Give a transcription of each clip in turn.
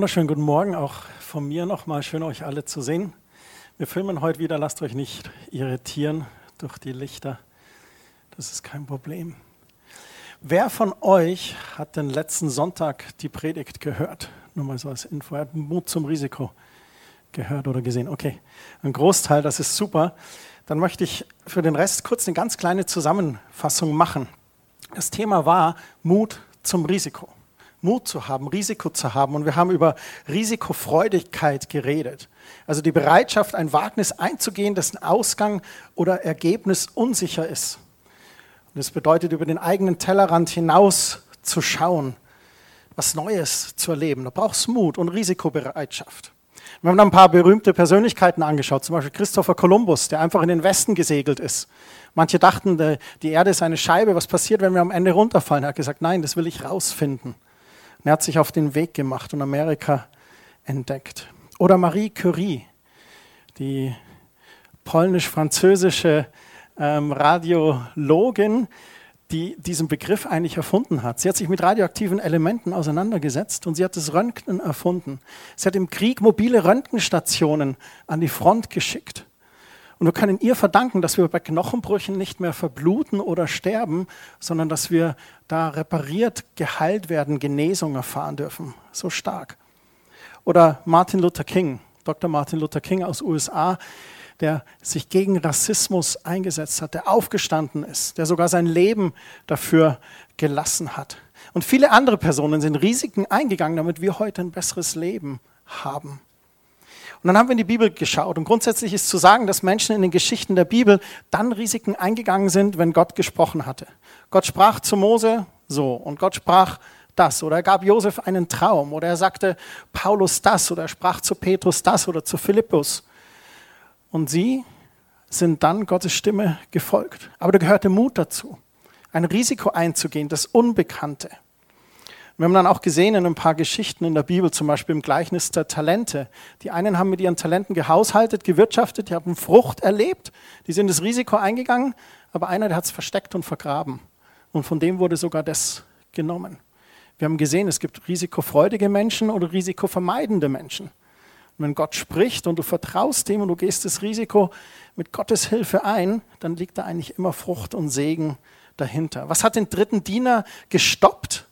Wunderschönen guten Morgen auch von mir nochmal. Schön, euch alle zu sehen. Wir filmen heute wieder. Lasst euch nicht irritieren durch die Lichter. Das ist kein Problem. Wer von euch hat den letzten Sonntag die Predigt gehört? Nur mal so als Info. Er hat Mut zum Risiko gehört oder gesehen. Okay, ein Großteil, das ist super. Dann möchte ich für den Rest kurz eine ganz kleine Zusammenfassung machen. Das Thema war Mut zum Risiko. Mut zu haben, Risiko zu haben. Und wir haben über Risikofreudigkeit geredet. Also die Bereitschaft, ein Wagnis einzugehen, dessen Ausgang oder Ergebnis unsicher ist. Und das bedeutet, über den eigenen Tellerrand hinaus zu schauen, was Neues zu erleben. Da braucht es Mut und Risikobereitschaft. Wir haben dann ein paar berühmte Persönlichkeiten angeschaut, zum Beispiel Christopher Columbus, der einfach in den Westen gesegelt ist. Manche dachten, die Erde ist eine Scheibe, was passiert, wenn wir am Ende runterfallen? Er hat gesagt, nein, das will ich rausfinden. Und er hat sich auf den Weg gemacht und Amerika entdeckt. Oder Marie Curie, die polnisch-französische ähm, Radiologin, die diesen Begriff eigentlich erfunden hat. Sie hat sich mit radioaktiven Elementen auseinandergesetzt und sie hat das Röntgen erfunden. Sie hat im Krieg mobile Röntgenstationen an die Front geschickt. Und wir können ihr verdanken, dass wir bei Knochenbrüchen nicht mehr verbluten oder sterben, sondern dass wir da repariert, geheilt werden, Genesung erfahren dürfen. So stark. Oder Martin Luther King, Dr. Martin Luther King aus USA, der sich gegen Rassismus eingesetzt hat, der aufgestanden ist, der sogar sein Leben dafür gelassen hat. Und viele andere Personen sind Risiken eingegangen, damit wir heute ein besseres Leben haben. Und dann haben wir in die Bibel geschaut. Und grundsätzlich ist zu sagen, dass Menschen in den Geschichten der Bibel dann Risiken eingegangen sind, wenn Gott gesprochen hatte. Gott sprach zu Mose so und Gott sprach das oder er gab Josef einen Traum oder er sagte Paulus das oder er sprach zu Petrus das oder zu Philippus. Und sie sind dann Gottes Stimme gefolgt. Aber da gehörte Mut dazu, ein Risiko einzugehen, das Unbekannte. Wir haben dann auch gesehen in ein paar Geschichten in der Bibel, zum Beispiel im Gleichnis der Talente. Die einen haben mit ihren Talenten gehaushaltet, gewirtschaftet, die haben Frucht erlebt, die sind das Risiko eingegangen, aber einer, der hat es versteckt und vergraben. Und von dem wurde sogar das genommen. Wir haben gesehen, es gibt risikofreudige Menschen oder risikovermeidende Menschen. Und wenn Gott spricht und du vertraust dem und du gehst das Risiko mit Gottes Hilfe ein, dann liegt da eigentlich immer Frucht und Segen dahinter. Was hat den dritten Diener gestoppt?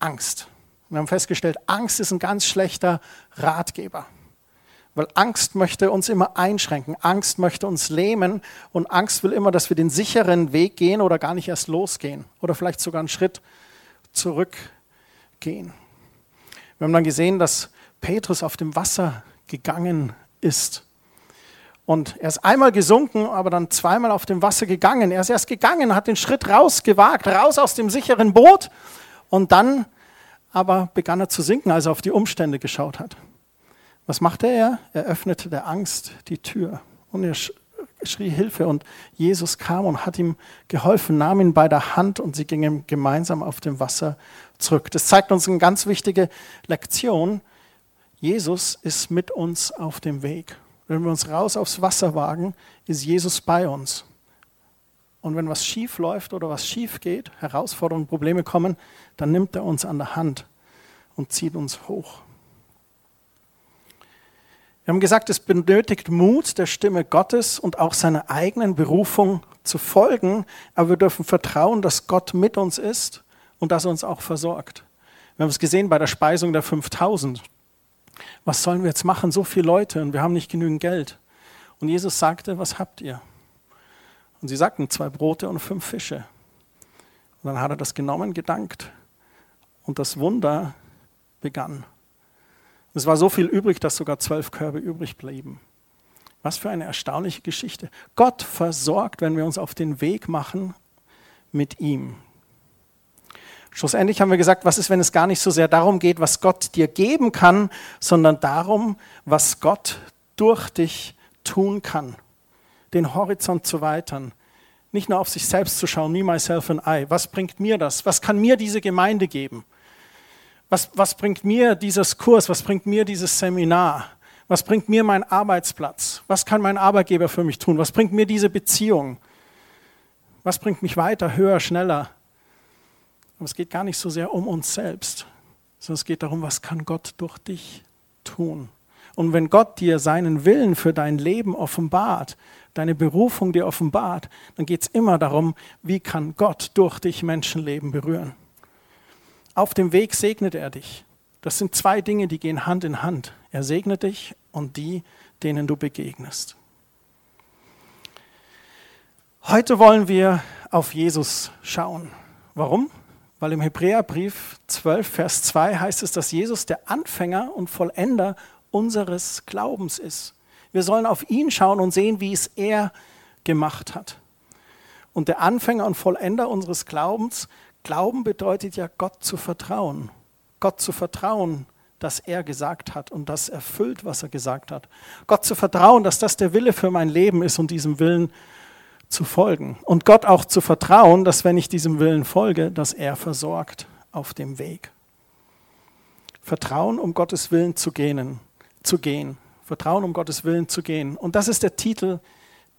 Angst. Wir haben festgestellt, Angst ist ein ganz schlechter Ratgeber. Weil Angst möchte uns immer einschränken, Angst möchte uns lähmen und Angst will immer, dass wir den sicheren Weg gehen oder gar nicht erst losgehen oder vielleicht sogar einen Schritt zurückgehen. Wir haben dann gesehen, dass Petrus auf dem Wasser gegangen ist. Und er ist einmal gesunken, aber dann zweimal auf dem Wasser gegangen. Er ist erst gegangen, hat den Schritt rausgewagt, raus aus dem sicheren Boot und dann aber begann er zu sinken, als er auf die Umstände geschaut hat. Was machte er? Er öffnete der Angst die Tür und er schrie Hilfe und Jesus kam und hat ihm geholfen, nahm ihn bei der Hand und sie gingen gemeinsam auf dem Wasser zurück. Das zeigt uns eine ganz wichtige Lektion. Jesus ist mit uns auf dem Weg. Wenn wir uns raus aufs Wasser wagen, ist Jesus bei uns. Und wenn was schief läuft oder was schief geht, Herausforderungen, Probleme kommen, dann nimmt er uns an der Hand und zieht uns hoch. Wir haben gesagt, es benötigt Mut, der Stimme Gottes und auch seiner eigenen Berufung zu folgen, aber wir dürfen vertrauen, dass Gott mit uns ist und dass er uns auch versorgt. Wir haben es gesehen bei der Speisung der 5000. Was sollen wir jetzt machen? So viele Leute und wir haben nicht genügend Geld. Und Jesus sagte, was habt ihr? Und sie sagten, zwei Brote und fünf Fische. Und dann hat er das genommen, gedankt. Und das Wunder begann. Es war so viel übrig, dass sogar zwölf Körbe übrig blieben. Was für eine erstaunliche Geschichte. Gott versorgt, wenn wir uns auf den Weg machen mit ihm. Schlussendlich haben wir gesagt, was ist, wenn es gar nicht so sehr darum geht, was Gott dir geben kann, sondern darum, was Gott durch dich tun kann den Horizont zu weitern. Nicht nur auf sich selbst zu schauen, me, myself and I. Was bringt mir das? Was kann mir diese Gemeinde geben? Was, was bringt mir dieses Kurs? Was bringt mir dieses Seminar? Was bringt mir mein Arbeitsplatz? Was kann mein Arbeitgeber für mich tun? Was bringt mir diese Beziehung? Was bringt mich weiter, höher, schneller? Aber es geht gar nicht so sehr um uns selbst, sondern es geht darum, was kann Gott durch dich tun. Und wenn Gott dir seinen Willen für dein Leben offenbart, deine Berufung dir offenbart, dann geht es immer darum, wie kann Gott durch dich Menschenleben berühren. Auf dem Weg segnet er dich. Das sind zwei Dinge, die gehen Hand in Hand. Er segnet dich und die, denen du begegnest. Heute wollen wir auf Jesus schauen. Warum? Weil im Hebräerbrief 12, Vers 2 heißt es, dass Jesus der Anfänger und Vollender unseres Glaubens ist. Wir sollen auf ihn schauen und sehen, wie es er gemacht hat. Und der Anfänger und Vollender unseres Glaubens, Glauben bedeutet ja Gott zu vertrauen. Gott zu vertrauen, dass er gesagt hat und das erfüllt, was er gesagt hat. Gott zu vertrauen, dass das der Wille für mein Leben ist und diesem Willen zu folgen. Und Gott auch zu vertrauen, dass wenn ich diesem Willen folge, dass er versorgt auf dem Weg. Vertrauen, um Gottes Willen zu gehen, zu gehen. Vertrauen, um Gottes Willen zu gehen. Und das ist der Titel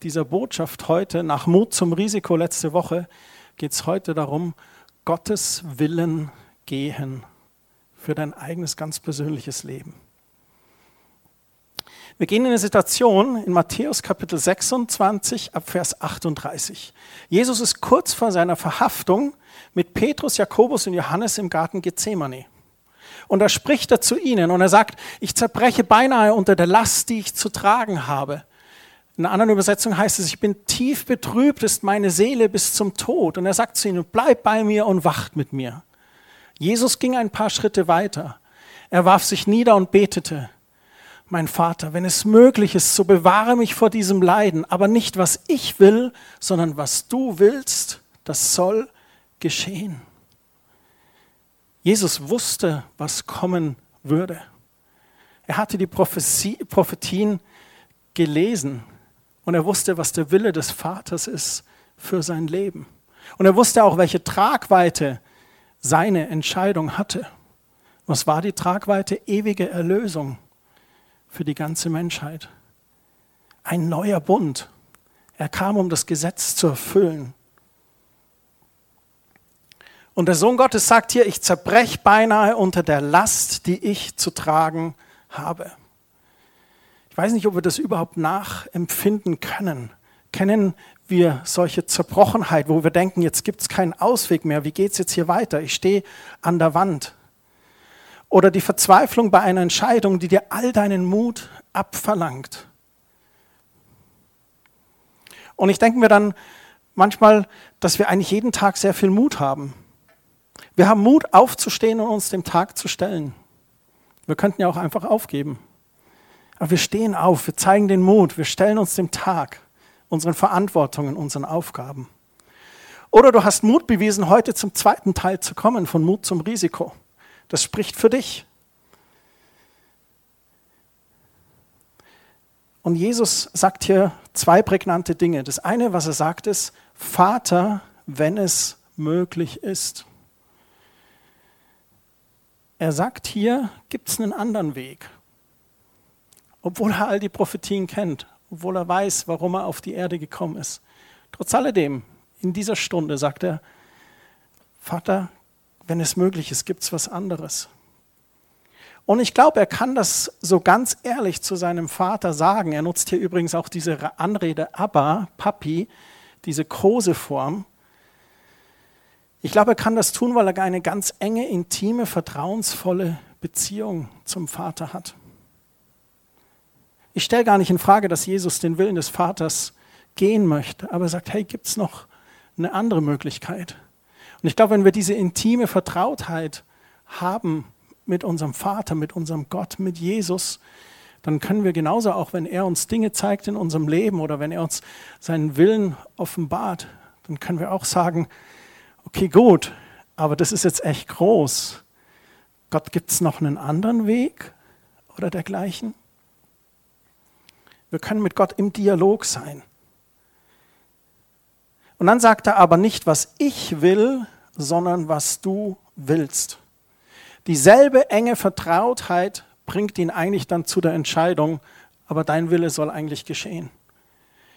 dieser Botschaft heute. Nach Mut zum Risiko letzte Woche geht es heute darum, Gottes Willen gehen für dein eigenes ganz persönliches Leben. Wir gehen in eine Situation in Matthäus Kapitel 26 ab Vers 38. Jesus ist kurz vor seiner Verhaftung mit Petrus, Jakobus und Johannes im Garten Gethsemane. Und da spricht er zu ihnen und er sagt, ich zerbreche beinahe unter der Last, die ich zu tragen habe. In einer anderen Übersetzung heißt es, ich bin tief betrübt, ist meine Seele bis zum Tod. Und er sagt zu ihnen, bleib bei mir und wacht mit mir. Jesus ging ein paar Schritte weiter. Er warf sich nieder und betete, mein Vater, wenn es möglich ist, so bewahre mich vor diesem Leiden, aber nicht was ich will, sondern was du willst, das soll geschehen. Jesus wusste, was kommen würde. Er hatte die Prophetien gelesen und er wusste, was der Wille des Vaters ist für sein Leben. Und er wusste auch, welche Tragweite seine Entscheidung hatte. Was war die Tragweite? Ewige Erlösung für die ganze Menschheit. Ein neuer Bund. Er kam, um das Gesetz zu erfüllen. Und der Sohn Gottes sagt hier, ich zerbrech beinahe unter der Last, die ich zu tragen habe. Ich weiß nicht, ob wir das überhaupt nachempfinden können. Kennen wir solche Zerbrochenheit, wo wir denken, jetzt gibt es keinen Ausweg mehr, wie geht es jetzt hier weiter? Ich stehe an der Wand. Oder die Verzweiflung bei einer Entscheidung, die dir all deinen Mut abverlangt. Und ich denke mir dann manchmal, dass wir eigentlich jeden Tag sehr viel Mut haben. Wir haben Mut, aufzustehen und uns dem Tag zu stellen. Wir könnten ja auch einfach aufgeben. Aber wir stehen auf, wir zeigen den Mut, wir stellen uns dem Tag, unseren Verantwortungen, unseren Aufgaben. Oder du hast Mut bewiesen, heute zum zweiten Teil zu kommen, von Mut zum Risiko. Das spricht für dich. Und Jesus sagt hier zwei prägnante Dinge. Das eine, was er sagt, ist, Vater, wenn es möglich ist. Er sagt hier, gibt es einen anderen Weg. Obwohl er all die Prophetien kennt, obwohl er weiß, warum er auf die Erde gekommen ist. Trotz alledem, in dieser Stunde sagt er, Vater, wenn es möglich ist, gibt es was anderes. Und ich glaube, er kann das so ganz ehrlich zu seinem Vater sagen. Er nutzt hier übrigens auch diese Anrede Abba, Papi, diese Koseform. Ich glaube, er kann das tun, weil er eine ganz enge, intime, vertrauensvolle Beziehung zum Vater hat. Ich stelle gar nicht in Frage, dass Jesus den Willen des Vaters gehen möchte, aber er sagt, hey, gibt es noch eine andere Möglichkeit? Und ich glaube, wenn wir diese intime Vertrautheit haben mit unserem Vater, mit unserem Gott, mit Jesus, dann können wir genauso auch, wenn er uns Dinge zeigt in unserem Leben oder wenn er uns seinen Willen offenbart, dann können wir auch sagen, okay, gut, aber das ist jetzt echt groß. Gott, gibt es noch einen anderen Weg oder dergleichen? Wir können mit Gott im Dialog sein. Und dann sagt er aber nicht, was ich will, sondern was du willst. Dieselbe enge Vertrautheit bringt ihn eigentlich dann zu der Entscheidung, aber dein Wille soll eigentlich geschehen.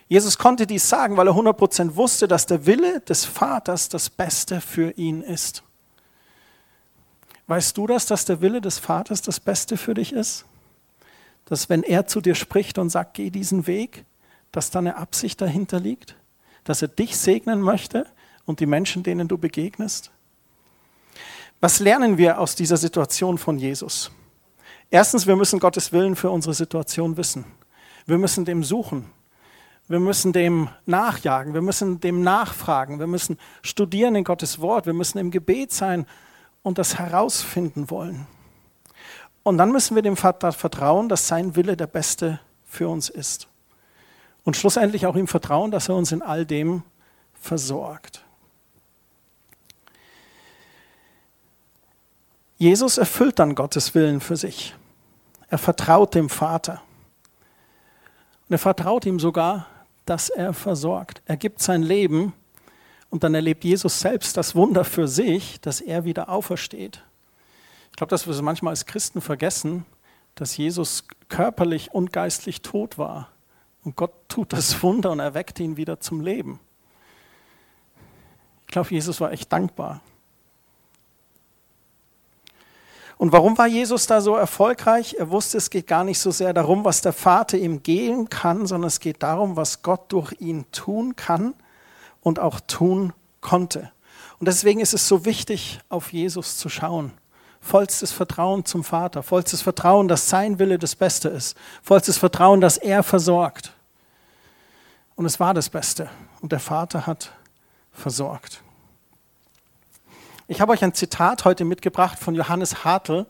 Jesus konnte dies sagen, weil er 100% wusste, dass der Wille des Vaters das Beste für ihn ist. Weißt du das, dass der Wille des Vaters das Beste für dich ist? Dass wenn er zu dir spricht und sagt, geh diesen Weg, dass da eine Absicht dahinter liegt? Dass er dich segnen möchte und die Menschen, denen du begegnest? Was lernen wir aus dieser Situation von Jesus? Erstens, wir müssen Gottes Willen für unsere Situation wissen. Wir müssen dem suchen. Wir müssen dem nachjagen. Wir müssen dem nachfragen. Wir müssen studieren in Gottes Wort. Wir müssen im Gebet sein und das herausfinden wollen. Und dann müssen wir dem Vater vertrauen, dass sein Wille der beste für uns ist. Und schlussendlich auch ihm vertrauen, dass er uns in all dem versorgt. Jesus erfüllt dann Gottes Willen für sich. Er vertraut dem Vater. Und er vertraut ihm sogar, dass er versorgt. Er gibt sein Leben und dann erlebt Jesus selbst das Wunder für sich, dass er wieder aufersteht. Ich glaube, dass wir es manchmal als Christen vergessen, dass Jesus körperlich und geistlich tot war. Und Gott tut das Wunder und erweckt ihn wieder zum Leben. Ich glaube, Jesus war echt dankbar. Und warum war Jesus da so erfolgreich? Er wusste, es geht gar nicht so sehr darum, was der Vater ihm gehen kann, sondern es geht darum, was Gott durch ihn tun kann und auch tun konnte. Und deswegen ist es so wichtig, auf Jesus zu schauen. Vollstes Vertrauen zum Vater, vollstes Vertrauen, dass sein Wille das Beste ist, vollstes Vertrauen, dass er versorgt. Und es war das Beste. Und der Vater hat versorgt. Ich habe euch ein Zitat heute mitgebracht von Johannes Hartl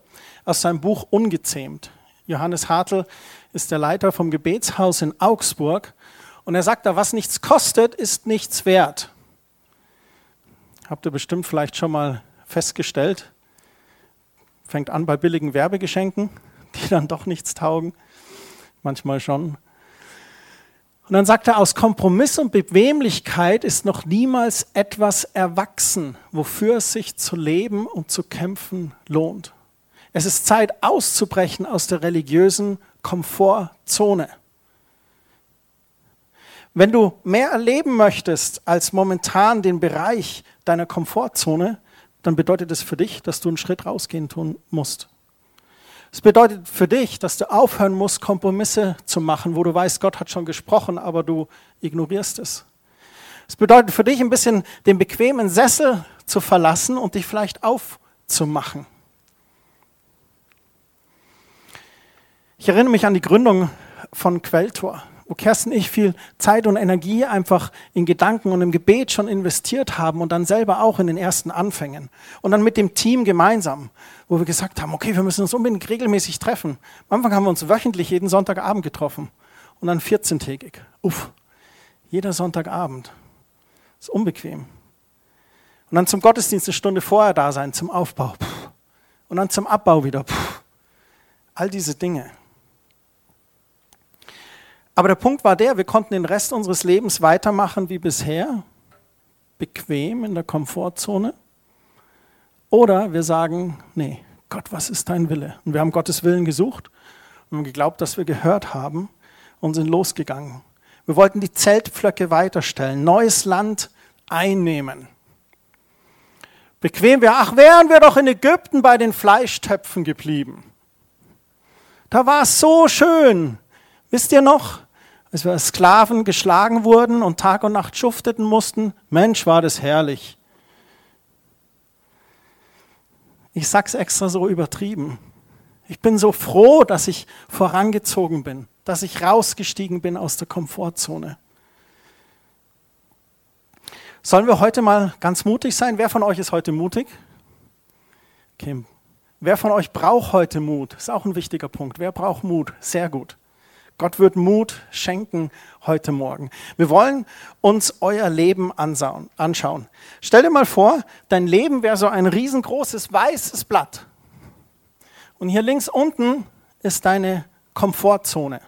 aus seinem Buch Ungezähmt. Johannes Hartl ist der Leiter vom Gebetshaus in Augsburg und er sagt da, was nichts kostet, ist nichts wert. Habt ihr bestimmt vielleicht schon mal festgestellt. Fängt an bei billigen Werbegeschenken, die dann doch nichts taugen. Manchmal schon. Und dann sagt er, aus Kompromiss und Bequemlichkeit ist noch niemals etwas erwachsen, wofür es sich zu leben und zu kämpfen lohnt. Es ist Zeit auszubrechen aus der religiösen Komfortzone. Wenn du mehr erleben möchtest als momentan den Bereich deiner Komfortzone, dann bedeutet es für dich, dass du einen Schritt rausgehen tun musst. Es bedeutet für dich, dass du aufhören musst, Kompromisse zu machen, wo du weißt, Gott hat schon gesprochen, aber du ignorierst es. Es bedeutet für dich ein bisschen den bequemen Sessel zu verlassen und dich vielleicht aufzumachen. Ich erinnere mich an die Gründung von Quelltor wo Kerstin und ich viel Zeit und Energie einfach in Gedanken und im Gebet schon investiert haben und dann selber auch in den ersten Anfängen. Und dann mit dem Team gemeinsam, wo wir gesagt haben, okay, wir müssen uns unbedingt regelmäßig treffen. Am Anfang haben wir uns wöchentlich jeden Sonntagabend getroffen und dann 14-tägig. Uff, jeder Sonntagabend. ist unbequem. Und dann zum Gottesdienst eine Stunde vorher da sein, zum Aufbau. Und dann zum Abbau wieder. All diese Dinge. Aber der Punkt war der, wir konnten den Rest unseres Lebens weitermachen wie bisher, bequem in der Komfortzone. Oder wir sagen, nee, Gott, was ist dein Wille? Und wir haben Gottes Willen gesucht und haben geglaubt, dass wir gehört haben und sind losgegangen. Wir wollten die Zeltpflöcke weiterstellen, neues Land einnehmen. Bequem wäre, ach, wären wir doch in Ägypten bei den Fleischtöpfen geblieben. Da war es so schön. Wisst ihr noch? Als wir Sklaven geschlagen wurden und Tag und Nacht schufteten mussten. Mensch, war das herrlich. Ich sag's extra so übertrieben. Ich bin so froh, dass ich vorangezogen bin, dass ich rausgestiegen bin aus der Komfortzone. Sollen wir heute mal ganz mutig sein? Wer von euch ist heute mutig? Okay. Wer von euch braucht heute Mut? Ist auch ein wichtiger Punkt. Wer braucht Mut? Sehr gut. Gott wird Mut schenken heute Morgen. Wir wollen uns euer Leben anschauen. Stell dir mal vor, dein Leben wäre so ein riesengroßes weißes Blatt. Und hier links unten ist deine Komfortzone.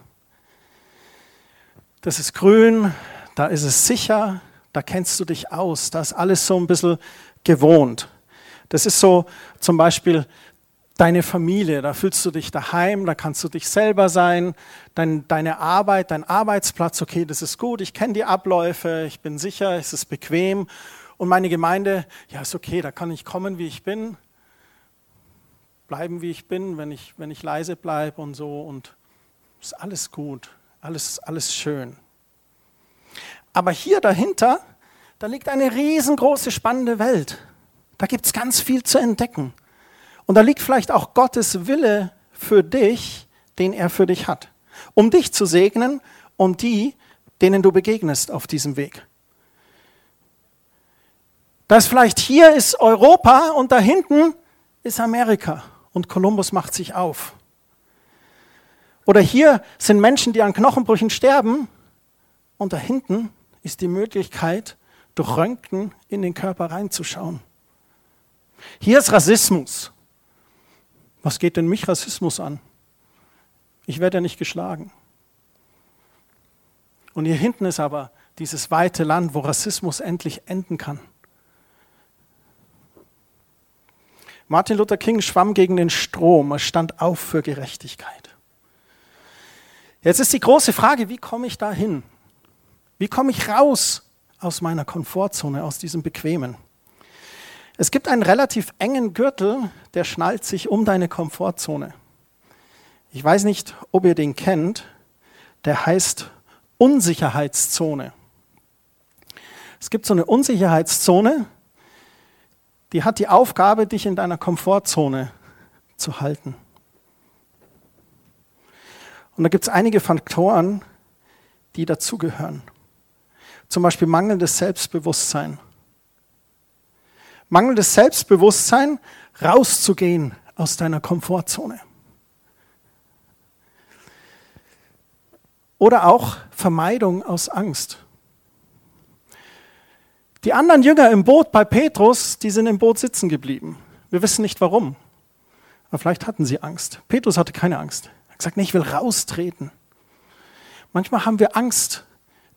Das ist grün, da ist es sicher, da kennst du dich aus, da ist alles so ein bisschen gewohnt. Das ist so zum Beispiel deine Familie, da fühlst du dich daheim, da kannst du dich selber sein, dein, deine Arbeit, dein Arbeitsplatz, okay, das ist gut, ich kenne die Abläufe, ich bin sicher, es ist bequem und meine Gemeinde, ja, ist okay, da kann ich kommen, wie ich bin. bleiben, wie ich bin, wenn ich, wenn ich leise bleibe und so. Und ist alles gut, alles, alles schön. Aber hier dahinter, da liegt eine riesengroße, spannende Welt. Da gibt es ganz viel zu entdecken. Und da liegt vielleicht auch Gottes Wille für dich, den er für dich hat. Um dich zu segnen, um die, denen du begegnest auf diesem Weg. Das vielleicht hier ist Europa und da hinten ist Amerika und Kolumbus macht sich auf. Oder hier sind Menschen, die an Knochenbrüchen sterben und da hinten ist die Möglichkeit, durch Röntgen in den Körper reinzuschauen. Hier ist Rassismus. Was geht denn mich Rassismus an? Ich werde ja nicht geschlagen. Und hier hinten ist aber dieses weite Land, wo Rassismus endlich enden kann. Martin Luther King schwamm gegen den Strom, er stand auf für Gerechtigkeit. Jetzt ist die große Frage, wie komme ich da hin? Wie komme ich raus aus meiner Komfortzone, aus diesem Bequemen? Es gibt einen relativ engen Gürtel, der schnallt sich um deine Komfortzone. Ich weiß nicht, ob ihr den kennt. Der heißt Unsicherheitszone. Es gibt so eine Unsicherheitszone, die hat die Aufgabe, dich in deiner Komfortzone zu halten. Und da gibt es einige Faktoren, die dazugehören. Zum Beispiel mangelndes Selbstbewusstsein. Mangelndes Selbstbewusstsein, rauszugehen aus deiner Komfortzone. Oder auch Vermeidung aus Angst. Die anderen Jünger im Boot bei Petrus, die sind im Boot sitzen geblieben. Wir wissen nicht warum. Aber vielleicht hatten sie Angst. Petrus hatte keine Angst. Er hat gesagt, nee, ich will raustreten. Manchmal haben wir Angst,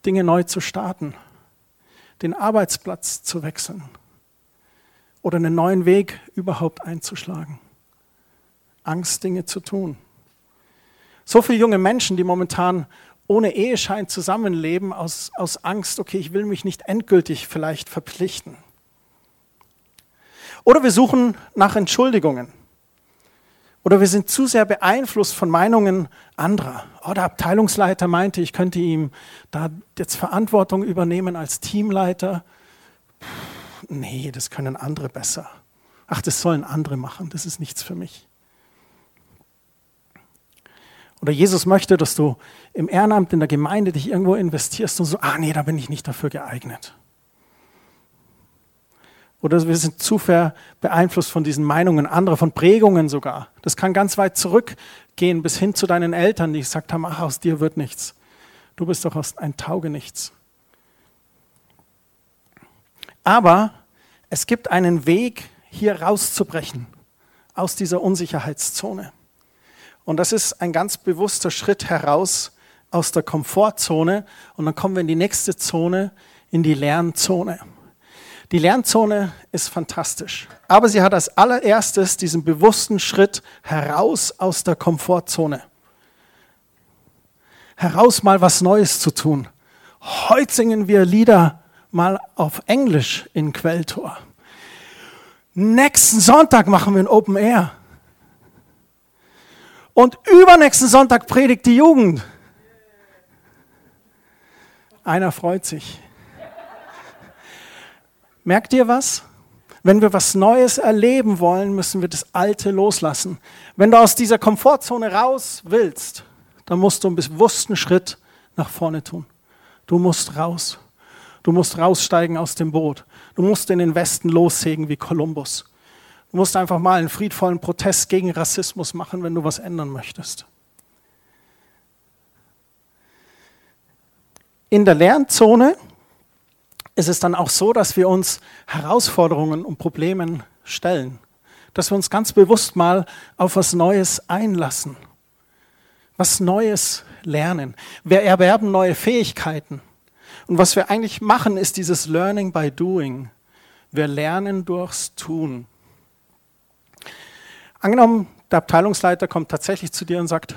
Dinge neu zu starten, den Arbeitsplatz zu wechseln oder einen neuen Weg überhaupt einzuschlagen. Angst, Dinge zu tun. So viele junge Menschen, die momentan ohne Eheschein zusammenleben aus, aus Angst, okay, ich will mich nicht endgültig vielleicht verpflichten. Oder wir suchen nach Entschuldigungen. Oder wir sind zu sehr beeinflusst von Meinungen anderer. Oh, der Abteilungsleiter meinte, ich könnte ihm da jetzt Verantwortung übernehmen als Teamleiter. Nee, das können andere besser. Ach, das sollen andere machen, das ist nichts für mich. Oder Jesus möchte, dass du im Ehrenamt in der Gemeinde dich irgendwo investierst und so, ah nee, da bin ich nicht dafür geeignet. Oder wir sind zu sehr beeinflusst von diesen Meinungen anderer, von Prägungen sogar. Das kann ganz weit zurückgehen bis hin zu deinen Eltern, die gesagt haben, ach, aus dir wird nichts. Du bist doch ein Taugenichts. Aber es gibt einen Weg, hier rauszubrechen aus dieser Unsicherheitszone. Und das ist ein ganz bewusster Schritt heraus aus der Komfortzone. Und dann kommen wir in die nächste Zone, in die Lernzone. Die Lernzone ist fantastisch. Aber sie hat als allererstes diesen bewussten Schritt heraus aus der Komfortzone. Heraus mal was Neues zu tun. Heute singen wir Lieder mal auf Englisch in Quelltor. Nächsten Sonntag machen wir ein Open Air. Und übernächsten Sonntag predigt die Jugend. Einer freut sich. Merkt ihr was? Wenn wir was Neues erleben wollen, müssen wir das Alte loslassen. Wenn du aus dieser Komfortzone raus willst, dann musst du einen bewussten Schritt nach vorne tun. Du musst raus. Du musst raussteigen aus dem Boot. Du musst in den Westen lossägen wie Kolumbus. Du musst einfach mal einen friedvollen Protest gegen Rassismus machen, wenn du was ändern möchtest. In der Lernzone ist es dann auch so, dass wir uns Herausforderungen und Problemen stellen. Dass wir uns ganz bewusst mal auf was Neues einlassen. Was Neues lernen. Wir erwerben neue Fähigkeiten. Und was wir eigentlich machen, ist dieses Learning by Doing. Wir lernen durchs Tun. Angenommen, der Abteilungsleiter kommt tatsächlich zu dir und sagt,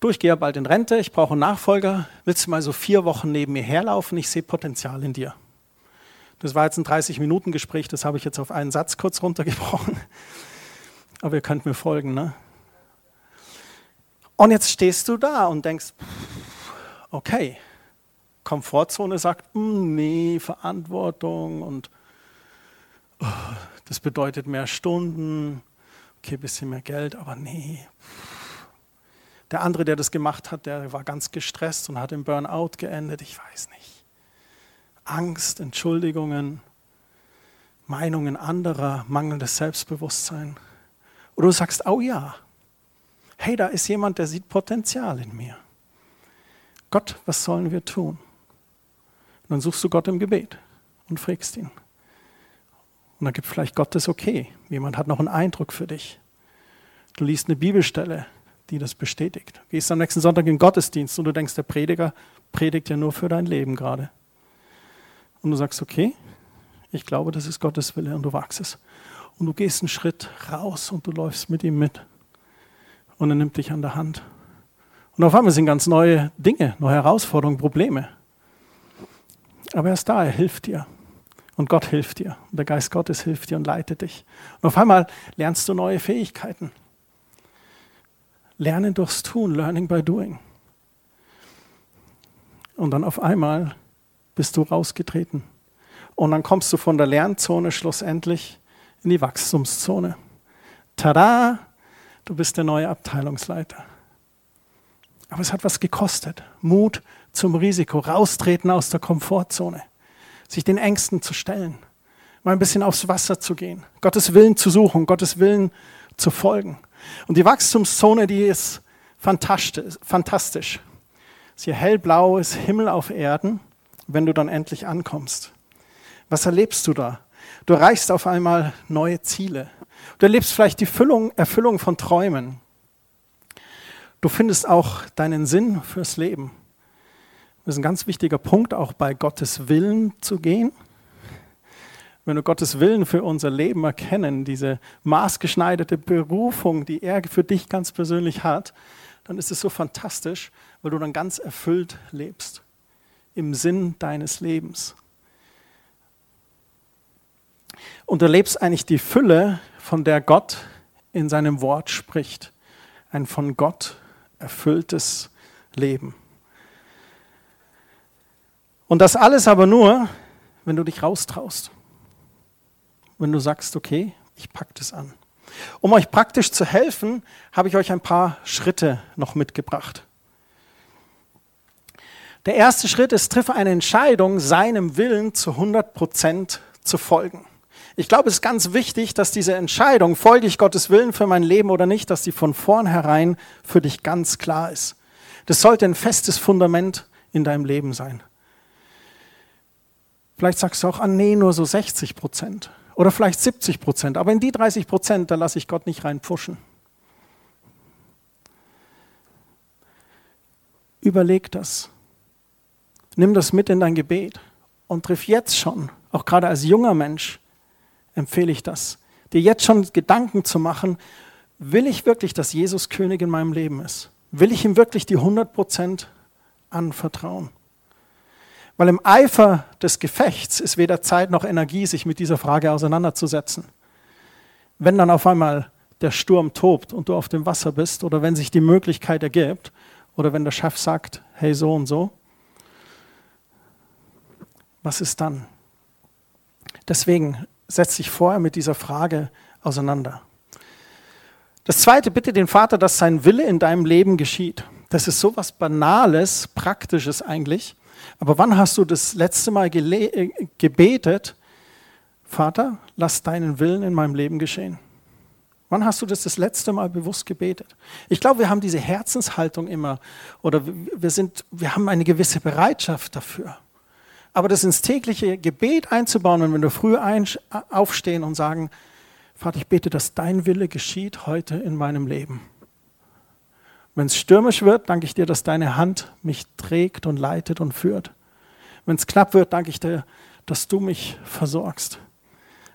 du, ich gehe bald in Rente, ich brauche einen Nachfolger, willst du mal so vier Wochen neben mir herlaufen, ich sehe Potenzial in dir. Das war jetzt ein 30-Minuten-Gespräch, das habe ich jetzt auf einen Satz kurz runtergebrochen. Aber ihr könnt mir folgen, ne? Und jetzt stehst du da und denkst, okay, Komfortzone sagt, hm, nee, Verantwortung und oh, das bedeutet mehr Stunden, okay, bisschen mehr Geld, aber nee. Der andere, der das gemacht hat, der war ganz gestresst und hat im Burnout geendet, ich weiß nicht. Angst, Entschuldigungen, Meinungen anderer, mangelndes Selbstbewusstsein. Oder du sagst, oh ja, hey, da ist jemand, der sieht Potenzial in mir. Gott, was sollen wir tun? Und dann suchst du Gott im Gebet und fragst ihn. Und dann gibt vielleicht Gott das okay. Jemand hat noch einen Eindruck für dich. Du liest eine Bibelstelle, die das bestätigt. Du gehst am nächsten Sonntag in den Gottesdienst und du denkst, der Prediger predigt ja nur für dein Leben gerade. Und du sagst, okay, ich glaube, das ist Gottes Wille und du wachst es. Und du gehst einen Schritt raus und du läufst mit ihm mit. Und er nimmt dich an der Hand. Und auf einmal sind ganz neue Dinge, neue Herausforderungen, Probleme. Aber er ist da, er hilft dir. Und Gott hilft dir. Und der Geist Gottes hilft dir und leitet dich. Und auf einmal lernst du neue Fähigkeiten. Lernen durchs Tun, Learning by Doing. Und dann auf einmal bist du rausgetreten. Und dann kommst du von der Lernzone schlussendlich in die Wachstumszone. Tada! Du bist der neue Abteilungsleiter. Aber es hat was gekostet. Mut zum Risiko, raustreten aus der Komfortzone, sich den Ängsten zu stellen, mal ein bisschen aufs Wasser zu gehen, Gottes Willen zu suchen, Gottes Willen zu folgen. Und die Wachstumszone, die ist fantastisch. fantastisch. hier hellblau, ist Himmel auf Erden, wenn du dann endlich ankommst. Was erlebst du da? Du erreichst auf einmal neue Ziele. Du erlebst vielleicht die Füllung, Erfüllung von Träumen. Du findest auch deinen Sinn fürs Leben. Das ist ein ganz wichtiger Punkt, auch bei Gottes Willen zu gehen. Wenn wir Gottes Willen für unser Leben erkennen, diese maßgeschneiderte Berufung, die er für dich ganz persönlich hat, dann ist es so fantastisch, weil du dann ganz erfüllt lebst im Sinn deines Lebens und erlebst eigentlich die Fülle, von der Gott in seinem Wort spricht. Ein von Gott erfülltes Leben. Und das alles aber nur, wenn du dich raustraust. Wenn du sagst, okay, ich packe das an. Um euch praktisch zu helfen, habe ich euch ein paar Schritte noch mitgebracht. Der erste Schritt ist, triffe eine Entscheidung, seinem Willen zu 100 Prozent zu folgen. Ich glaube, es ist ganz wichtig, dass diese Entscheidung, folge ich Gottes Willen für mein Leben oder nicht, dass die von vornherein für dich ganz klar ist. Das sollte ein festes Fundament in deinem Leben sein. Vielleicht sagst du auch, ah nee, nur so 60 Prozent oder vielleicht 70 Prozent, aber in die 30 Prozent, da lasse ich Gott nicht reinpfuschen. Überleg das. Nimm das mit in dein Gebet und triff jetzt schon, auch gerade als junger Mensch, empfehle ich das, dir jetzt schon Gedanken zu machen, will ich wirklich, dass Jesus König in meinem Leben ist? Will ich ihm wirklich die 100% anvertrauen? Weil im Eifer des Gefechts ist weder Zeit noch Energie, sich mit dieser Frage auseinanderzusetzen. Wenn dann auf einmal der Sturm tobt und du auf dem Wasser bist oder wenn sich die Möglichkeit ergibt oder wenn der Chef sagt, hey so und so, was ist dann? Deswegen setz dich vorher mit dieser Frage auseinander. Das zweite, bitte den Vater, dass sein Wille in deinem Leben geschieht. Das ist so was Banales, Praktisches eigentlich. Aber wann hast du das letzte Mal äh, gebetet, Vater, lass deinen Willen in meinem Leben geschehen? Wann hast du das das letzte Mal bewusst gebetet? Ich glaube, wir haben diese Herzenshaltung immer oder wir, sind, wir haben eine gewisse Bereitschaft dafür. Aber das ins tägliche Gebet einzubauen und wenn wir früh aufstehen und sagen, Vater, ich bete, dass dein Wille geschieht heute in meinem Leben. Wenn es stürmisch wird, danke ich dir, dass deine Hand mich trägt und leitet und führt. Wenn es knapp wird, danke ich dir, dass du mich versorgst.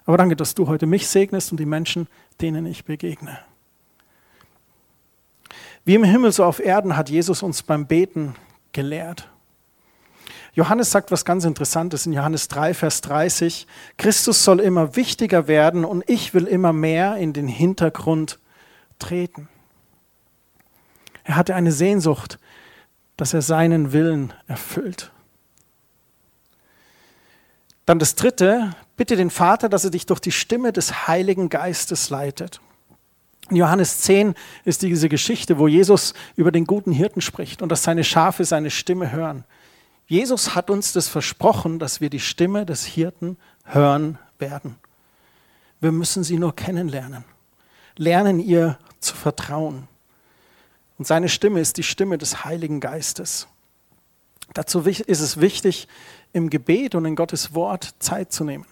Aber danke, dass du heute mich segnest und die Menschen, denen ich begegne. Wie im Himmel so auf Erden hat Jesus uns beim Beten gelehrt. Johannes sagt was ganz Interessantes in Johannes 3, Vers 30. Christus soll immer wichtiger werden und ich will immer mehr in den Hintergrund treten. Er hatte eine Sehnsucht, dass er seinen Willen erfüllt. Dann das dritte, bitte den Vater, dass er dich durch die Stimme des Heiligen Geistes leitet. In Johannes 10 ist diese Geschichte, wo Jesus über den guten Hirten spricht und dass seine Schafe seine Stimme hören. Jesus hat uns das versprochen, dass wir die Stimme des Hirten hören werden. Wir müssen sie nur kennenlernen, lernen ihr zu vertrauen. Und seine Stimme ist die Stimme des Heiligen Geistes. Dazu ist es wichtig, im Gebet und in Gottes Wort Zeit zu nehmen.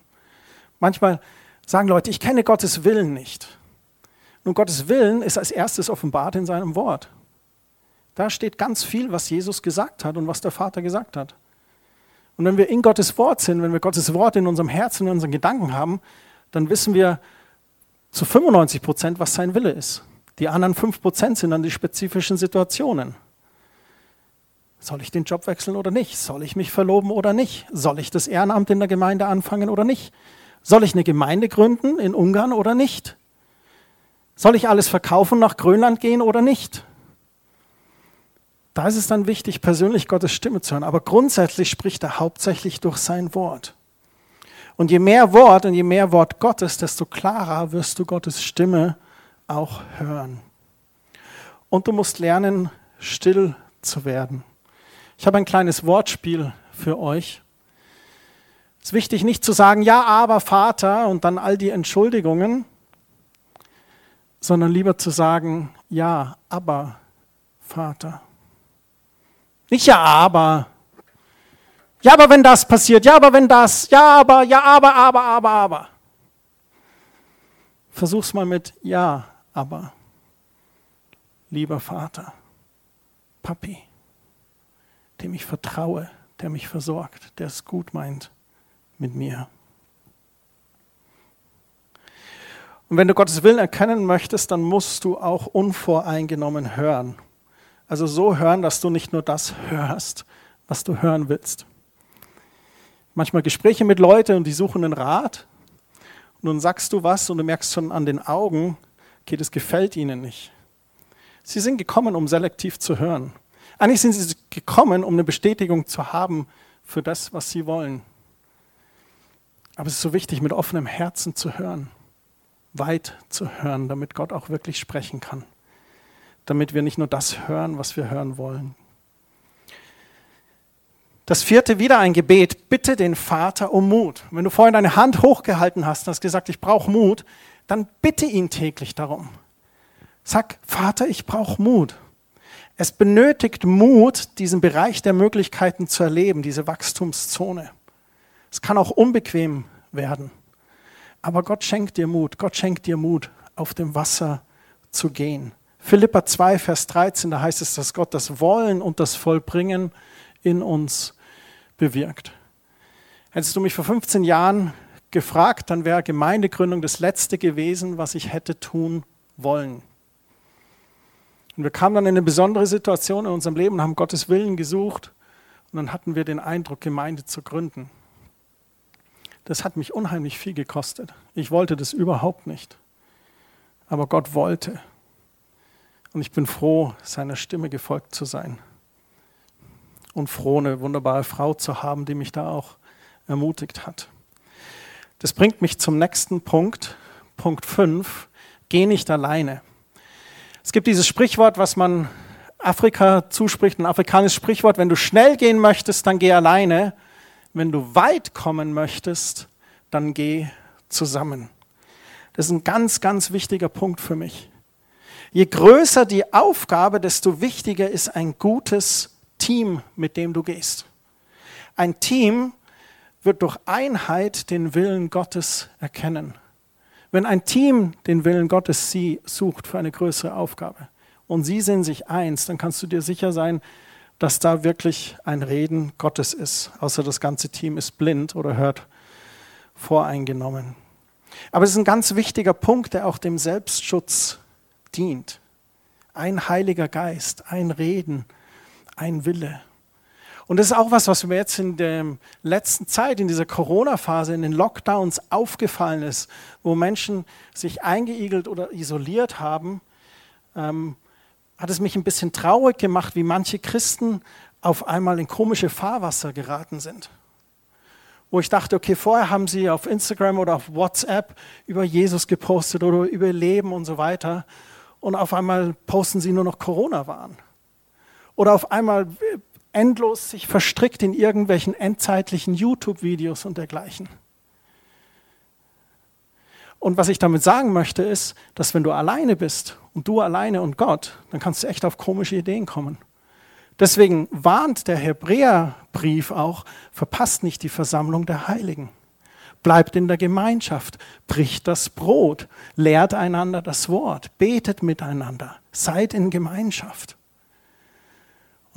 Manchmal sagen Leute, ich kenne Gottes Willen nicht. Nun, Gottes Willen ist als erstes offenbart in seinem Wort. Da steht ganz viel, was Jesus gesagt hat und was der Vater gesagt hat. Und wenn wir in Gottes Wort sind, wenn wir Gottes Wort in unserem Herzen, in unseren Gedanken haben, dann wissen wir zu 95 Prozent, was sein Wille ist. Die anderen 5 Prozent sind dann die spezifischen Situationen. Soll ich den Job wechseln oder nicht? Soll ich mich verloben oder nicht? Soll ich das Ehrenamt in der Gemeinde anfangen oder nicht? Soll ich eine Gemeinde gründen in Ungarn oder nicht? Soll ich alles verkaufen, nach Grönland gehen oder nicht? Da ist es dann wichtig, persönlich Gottes Stimme zu hören. Aber grundsätzlich spricht er hauptsächlich durch sein Wort. Und je mehr Wort und je mehr Wort Gottes, desto klarer wirst du Gottes Stimme auch hören. Und du musst lernen, still zu werden. Ich habe ein kleines Wortspiel für euch. Es ist wichtig, nicht zu sagen, ja, aber Vater und dann all die Entschuldigungen, sondern lieber zu sagen, ja, aber, Vater. Nicht ja, aber. Ja, aber wenn das passiert, ja, aber wenn das, ja, aber, ja, aber, aber, aber, aber. Versuch's mal mit ja, aber. Lieber Vater, Papi, dem ich vertraue, der mich versorgt, der es gut meint mit mir. Und wenn du Gottes Willen erkennen möchtest, dann musst du auch unvoreingenommen hören. Also so hören, dass du nicht nur das hörst, was du hören willst. Manchmal Gespräche mit Leuten und die suchen einen Rat. Und dann sagst du was und du merkst schon an den Augen, okay, das gefällt ihnen nicht. Sie sind gekommen, um selektiv zu hören. Eigentlich sind sie gekommen, um eine Bestätigung zu haben für das, was sie wollen. Aber es ist so wichtig, mit offenem Herzen zu hören weit zu hören, damit Gott auch wirklich sprechen kann. Damit wir nicht nur das hören, was wir hören wollen. Das vierte, wieder ein Gebet. Bitte den Vater um Mut. Wenn du vorhin deine Hand hochgehalten hast und hast gesagt, ich brauche Mut, dann bitte ihn täglich darum. Sag, Vater, ich brauche Mut. Es benötigt Mut, diesen Bereich der Möglichkeiten zu erleben, diese Wachstumszone. Es kann auch unbequem werden. Aber Gott schenkt dir Mut. Gott schenkt dir Mut, auf dem Wasser zu gehen. Philippa 2, Vers 13, da heißt es, dass Gott das Wollen und das Vollbringen in uns bewirkt. Hättest du mich vor 15 Jahren gefragt, dann wäre Gemeindegründung das Letzte gewesen, was ich hätte tun wollen. Und wir kamen dann in eine besondere Situation in unserem Leben und haben Gottes Willen gesucht. Und dann hatten wir den Eindruck, Gemeinde zu gründen. Das hat mich unheimlich viel gekostet. Ich wollte das überhaupt nicht. Aber Gott wollte. Und ich bin froh, seiner Stimme gefolgt zu sein. Und froh, eine wunderbare Frau zu haben, die mich da auch ermutigt hat. Das bringt mich zum nächsten Punkt, Punkt 5. Geh nicht alleine. Es gibt dieses Sprichwort, was man Afrika zuspricht, ein afrikanisches Sprichwort, wenn du schnell gehen möchtest, dann geh alleine wenn du weit kommen möchtest, dann geh zusammen. Das ist ein ganz, ganz wichtiger Punkt für mich. Je größer die Aufgabe, desto wichtiger ist ein gutes Team, mit dem du gehst. Ein Team wird durch Einheit den Willen Gottes erkennen. Wenn ein Team den Willen Gottes sucht für eine größere Aufgabe und sie sind sich eins, dann kannst du dir sicher sein, dass da wirklich ein Reden Gottes ist, außer das ganze Team ist blind oder hört voreingenommen. Aber es ist ein ganz wichtiger Punkt, der auch dem Selbstschutz dient. Ein Heiliger Geist, ein Reden, ein Wille. Und das ist auch was, was mir jetzt in der letzten Zeit, in dieser Corona-Phase, in den Lockdowns aufgefallen ist, wo Menschen sich eingeigelt oder isoliert haben, ähm, hat es mich ein bisschen traurig gemacht, wie manche Christen auf einmal in komische Fahrwasser geraten sind. Wo ich dachte, okay, vorher haben sie auf Instagram oder auf WhatsApp über Jesus gepostet oder über Leben und so weiter. Und auf einmal posten sie nur noch Corona-Waren. Oder auf einmal endlos sich verstrickt in irgendwelchen endzeitlichen YouTube-Videos und dergleichen. Und was ich damit sagen möchte, ist, dass wenn du alleine bist und du alleine und Gott, dann kannst du echt auf komische Ideen kommen. Deswegen warnt der Hebräerbrief auch, verpasst nicht die Versammlung der Heiligen. Bleibt in der Gemeinschaft, bricht das Brot, lehrt einander das Wort, betet miteinander, seid in Gemeinschaft.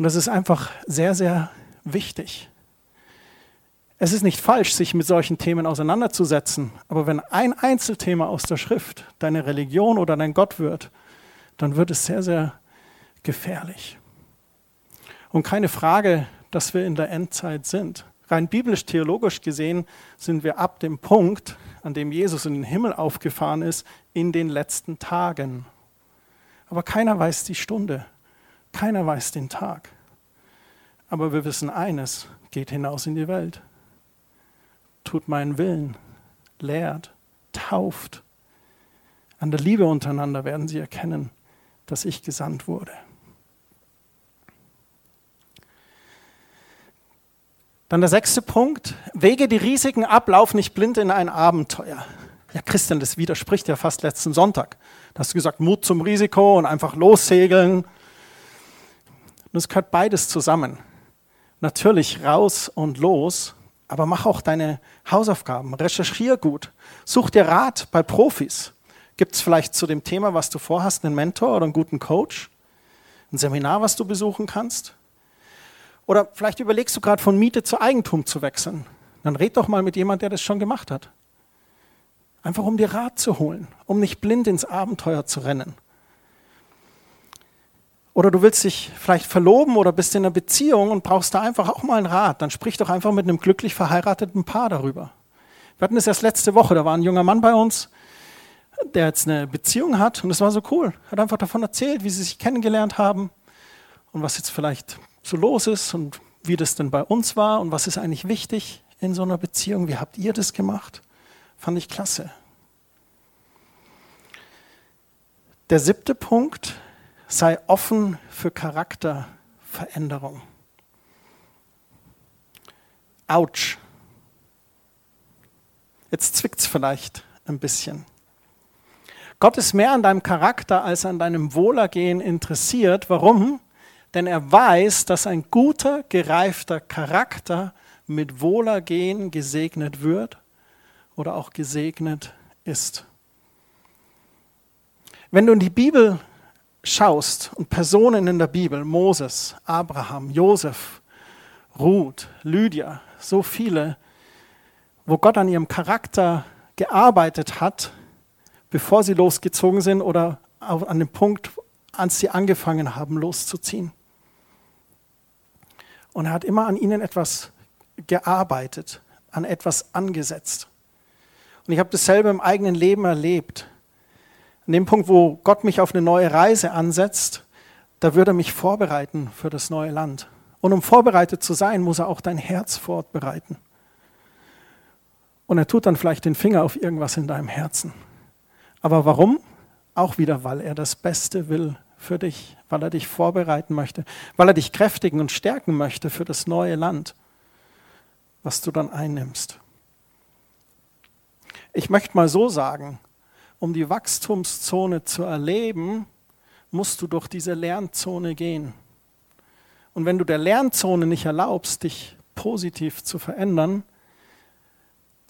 Und das ist einfach sehr, sehr wichtig. Es ist nicht falsch, sich mit solchen Themen auseinanderzusetzen, aber wenn ein Einzelthema aus der Schrift deine Religion oder dein Gott wird, dann wird es sehr, sehr gefährlich. Und keine Frage, dass wir in der Endzeit sind. Rein biblisch-theologisch gesehen sind wir ab dem Punkt, an dem Jesus in den Himmel aufgefahren ist, in den letzten Tagen. Aber keiner weiß die Stunde, keiner weiß den Tag. Aber wir wissen eines, geht hinaus in die Welt, tut meinen Willen, lehrt, tauft. An der Liebe untereinander werden sie erkennen, dass ich gesandt wurde. Dann der sechste Punkt, wege die Risiken ab, lauf nicht blind in ein Abenteuer. Ja, Christian, das widerspricht ja fast letzten Sonntag. Da hast du gesagt, Mut zum Risiko und einfach lossegeln. Und es gehört beides zusammen. Natürlich raus und los, aber mach auch deine Hausaufgaben, recherchier gut, such dir Rat bei Profis. Gibt es vielleicht zu dem Thema, was du vorhast, einen Mentor oder einen guten Coach? Ein Seminar, was du besuchen kannst? Oder vielleicht überlegst du gerade von Miete zu Eigentum zu wechseln. Dann red doch mal mit jemandem, der das schon gemacht hat. Einfach um dir Rat zu holen, um nicht blind ins Abenteuer zu rennen. Oder du willst dich vielleicht verloben oder bist in einer Beziehung und brauchst da einfach auch mal einen Rat. Dann sprich doch einfach mit einem glücklich verheirateten Paar darüber. Wir hatten das erst letzte Woche, da war ein junger Mann bei uns, der jetzt eine Beziehung hat und es war so cool. Hat einfach davon erzählt, wie sie sich kennengelernt haben und was jetzt vielleicht so los ist und wie das denn bei uns war und was ist eigentlich wichtig in so einer Beziehung. Wie habt ihr das gemacht? Fand ich klasse. Der siebte Punkt, sei offen für Charakterveränderung. Autsch. Jetzt zwickt es vielleicht ein bisschen. Gott ist mehr an deinem Charakter als an deinem Wohlergehen interessiert. Warum? denn er weiß, dass ein guter, gereifter Charakter mit Wohlergehen gesegnet wird oder auch gesegnet ist. Wenn du in die Bibel schaust und Personen in der Bibel, Moses, Abraham, Josef, Ruth, Lydia, so viele, wo Gott an ihrem Charakter gearbeitet hat, bevor sie losgezogen sind oder an dem Punkt, als sie angefangen haben loszuziehen. Und er hat immer an ihnen etwas gearbeitet, an etwas angesetzt. Und ich habe dasselbe im eigenen Leben erlebt. An dem Punkt, wo Gott mich auf eine neue Reise ansetzt, da würde er mich vorbereiten für das neue Land. Und um vorbereitet zu sein, muss er auch dein Herz vorbereiten. Und er tut dann vielleicht den Finger auf irgendwas in deinem Herzen. Aber warum? Auch wieder, weil er das Beste will für dich, weil er dich vorbereiten möchte, weil er dich kräftigen und stärken möchte für das neue Land, was du dann einnimmst. Ich möchte mal so sagen, um die Wachstumszone zu erleben, musst du durch diese Lernzone gehen. Und wenn du der Lernzone nicht erlaubst, dich positiv zu verändern,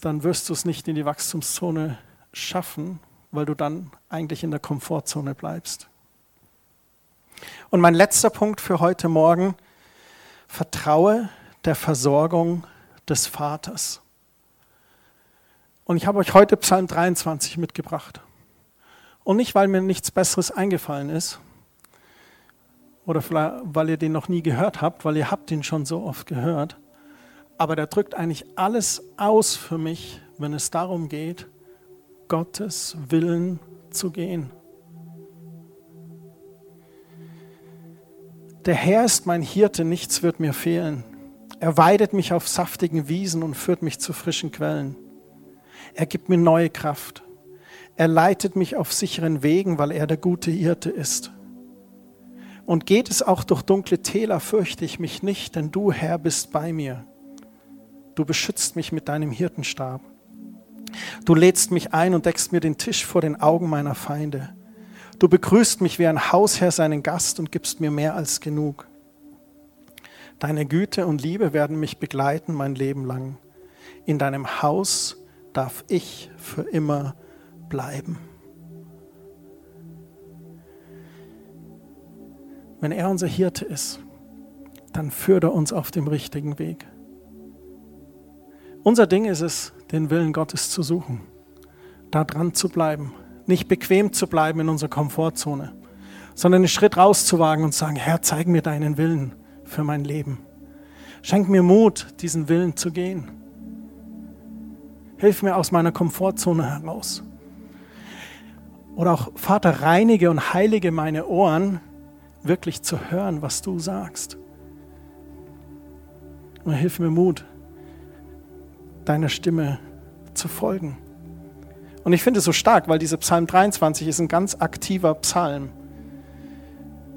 dann wirst du es nicht in die Wachstumszone schaffen, weil du dann eigentlich in der Komfortzone bleibst. Und mein letzter Punkt für heute Morgen, vertraue der Versorgung des Vaters. Und ich habe euch heute Psalm 23 mitgebracht. Und nicht, weil mir nichts Besseres eingefallen ist oder vielleicht, weil ihr den noch nie gehört habt, weil ihr habt ihn schon so oft gehört. Aber der drückt eigentlich alles aus für mich, wenn es darum geht, Gottes Willen zu gehen. Der Herr ist mein Hirte, nichts wird mir fehlen. Er weidet mich auf saftigen Wiesen und führt mich zu frischen Quellen. Er gibt mir neue Kraft. Er leitet mich auf sicheren Wegen, weil er der gute Hirte ist. Und geht es auch durch dunkle Täler, fürchte ich mich nicht, denn du, Herr, bist bei mir. Du beschützt mich mit deinem Hirtenstab. Du lädst mich ein und deckst mir den Tisch vor den Augen meiner Feinde. Du begrüßt mich wie ein Hausherr seinen Gast und gibst mir mehr als genug. Deine Güte und Liebe werden mich begleiten mein Leben lang. In deinem Haus darf ich für immer bleiben. Wenn er unser Hirte ist, dann führt er uns auf dem richtigen Weg. Unser Ding ist es, den Willen Gottes zu suchen, da dran zu bleiben, nicht bequem zu bleiben in unserer Komfortzone, sondern einen Schritt rauszuwagen und sagen, Herr, zeig mir deinen Willen für mein Leben. Schenk mir Mut, diesen Willen zu gehen. Hilf mir aus meiner Komfortzone heraus. Oder auch, Vater, reinige und heilige meine Ohren, wirklich zu hören, was du sagst. Und hilf mir Mut, deiner Stimme zu folgen. Und ich finde es so stark, weil dieser Psalm 23 ist ein ganz aktiver Psalm.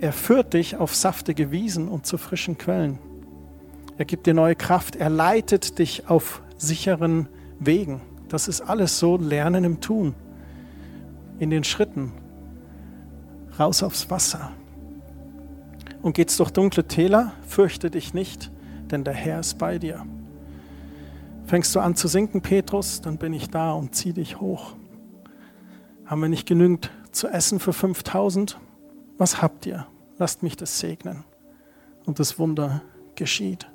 Er führt dich auf saftige Wiesen und zu frischen Quellen. Er gibt dir neue Kraft. Er leitet dich auf sicheren Wegen. Das ist alles so Lernen im Tun, in den Schritten, raus aufs Wasser. Und geht's durch dunkle Täler, fürchte dich nicht, denn der Herr ist bei dir. Fängst du an zu sinken, Petrus, dann bin ich da und zieh dich hoch. Haben wir nicht genügend zu essen für 5000? Was habt ihr? Lasst mich das segnen. Und das Wunder geschieht.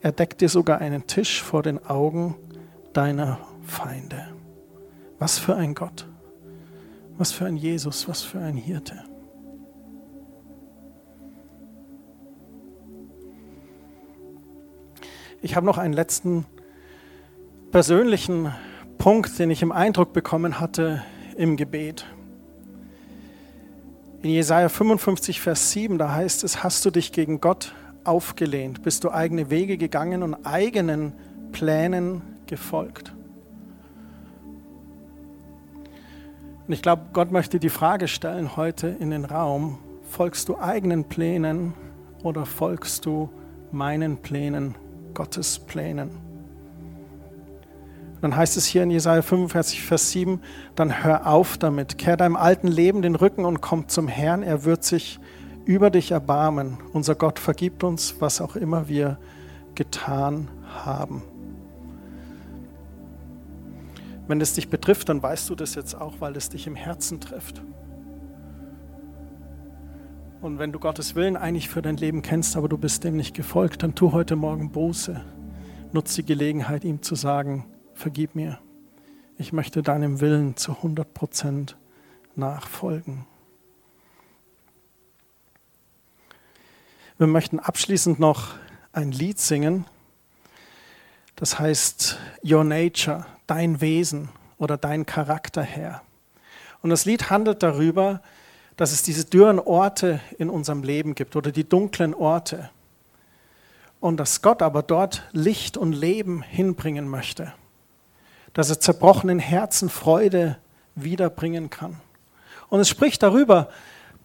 Er deckt dir sogar einen Tisch vor den Augen deiner Feinde. Was für ein Gott. Was für ein Jesus, was für ein Hirte. Ich habe noch einen letzten persönlichen Punkt, den ich im Eindruck bekommen hatte im Gebet. In Jesaja 55, Vers 7, da heißt es: Hast du dich gegen Gott aufgelehnt? Bist du eigene Wege gegangen und eigenen Plänen gefolgt? Und ich glaube, Gott möchte die Frage stellen heute in den Raum: Folgst du eigenen Plänen oder folgst du meinen Plänen Gottes Plänen. Dann heißt es hier in Jesaja 45, Vers 7, dann hör auf damit, kehr deinem alten Leben den Rücken und komm zum Herrn, er wird sich über dich erbarmen. Unser Gott vergibt uns, was auch immer wir getan haben. Wenn es dich betrifft, dann weißt du das jetzt auch, weil es dich im Herzen trifft. Und wenn du Gottes Willen eigentlich für dein Leben kennst, aber du bist dem nicht gefolgt, dann tu heute Morgen Buße. Nutz die Gelegenheit, ihm zu sagen, vergib mir. Ich möchte deinem Willen zu 100 Prozent nachfolgen. Wir möchten abschließend noch ein Lied singen. Das heißt Your Nature, dein Wesen oder dein Charakter, Herr. Und das Lied handelt darüber, dass es diese dürren Orte in unserem Leben gibt oder die dunklen Orte. Und dass Gott aber dort Licht und Leben hinbringen möchte. Dass er zerbrochenen Herzen Freude wiederbringen kann. Und es spricht darüber,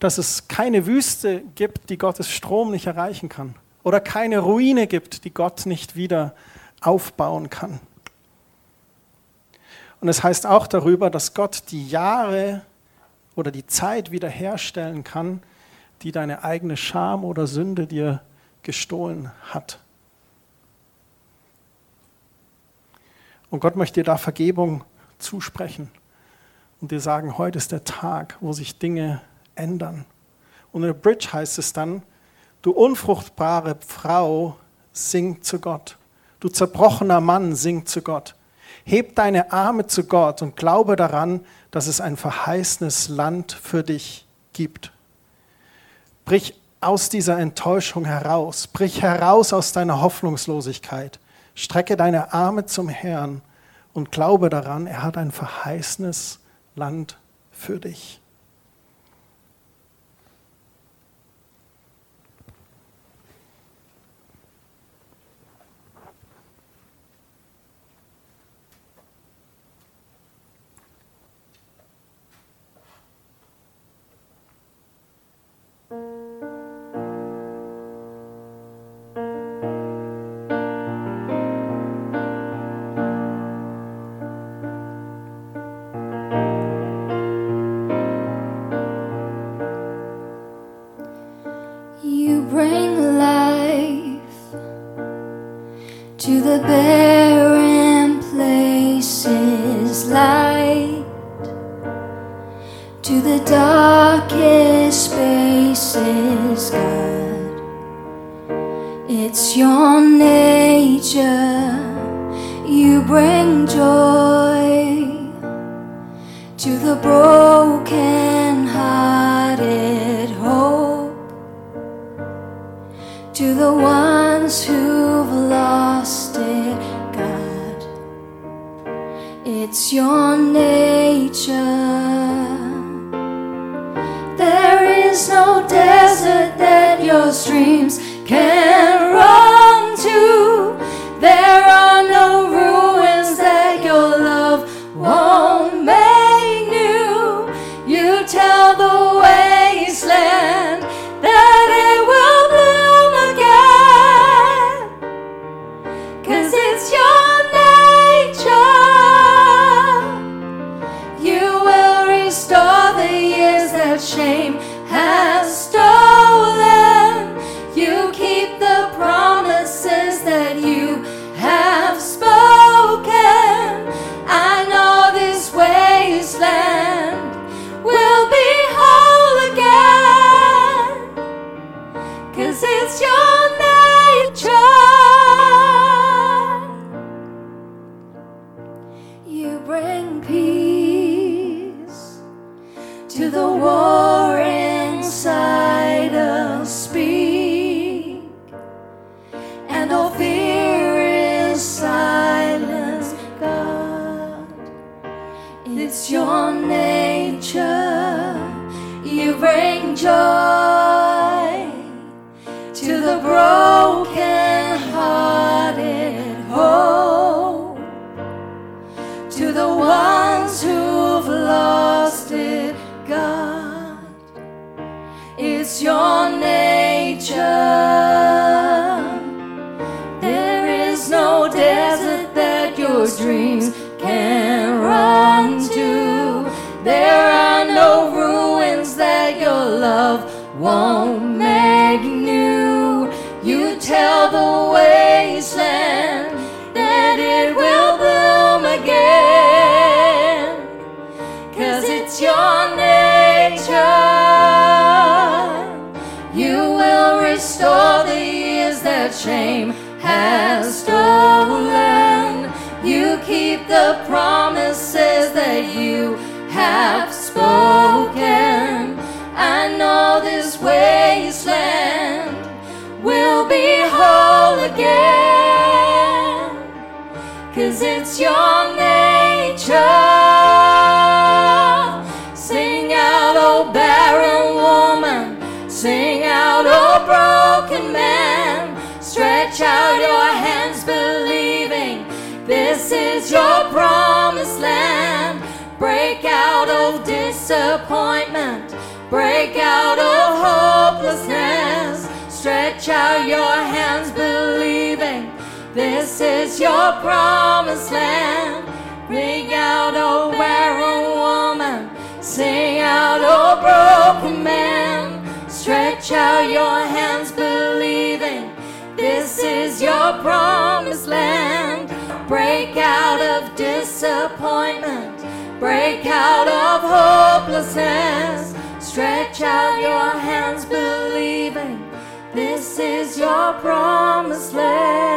dass es keine Wüste gibt, die Gottes Strom nicht erreichen kann. Oder keine Ruine gibt, die Gott nicht wieder aufbauen kann. Und es heißt auch darüber, dass Gott die Jahre oder die Zeit wiederherstellen kann, die deine eigene Scham oder Sünde dir gestohlen hat. Und Gott möchte dir da Vergebung zusprechen und dir sagen, heute ist der Tag, wo sich Dinge ändern. Und in der Bridge heißt es dann, du unfruchtbare Frau, sing zu Gott. Du zerbrochener Mann, sing zu Gott. Heb deine Arme zu Gott und glaube daran, dass es ein verheißenes Land für dich gibt. Brich aus dieser Enttäuschung heraus. Brich heraus aus deiner Hoffnungslosigkeit. Strecke deine Arme zum Herrn und glaube daran, er hat ein verheißenes Land für dich. tell the disappointment. Break out of hopelessness. Stretch out your hands, believing this is your promised land. Bring out, O barren woman. Sing out, O broken man. Stretch out your hands, believing this is your promised land. Break out of disappointment Break out of hopelessness. Stretch out your hands, believing this is your promised land.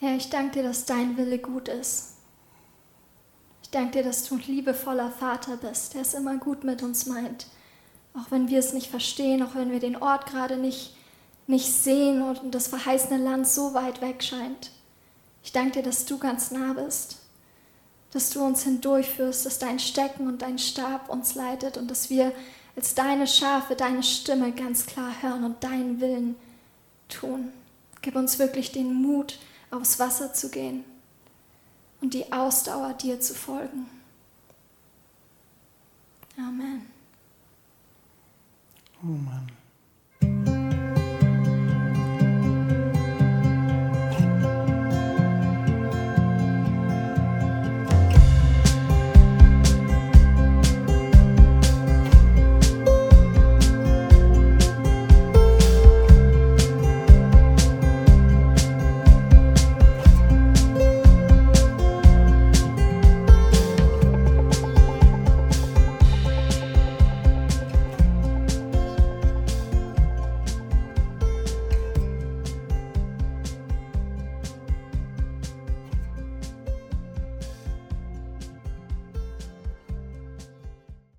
Herr, ich danke dir, dass dein Wille gut ist. Ich danke dir, dass du ein liebevoller Vater bist, der es immer gut mit uns meint. Auch wenn wir es nicht verstehen, auch wenn wir den Ort gerade nicht, nicht sehen und das verheißene Land so weit weg scheint. Ich danke dir, dass du ganz nah bist, dass du uns hindurchführst, dass dein Stecken und dein Stab uns leitet und dass wir als deine Schafe deine Stimme ganz klar hören und deinen Willen tun. Gib uns wirklich den Mut, aufs Wasser zu gehen und die Ausdauer, dir zu folgen. Amen. Oh Mann.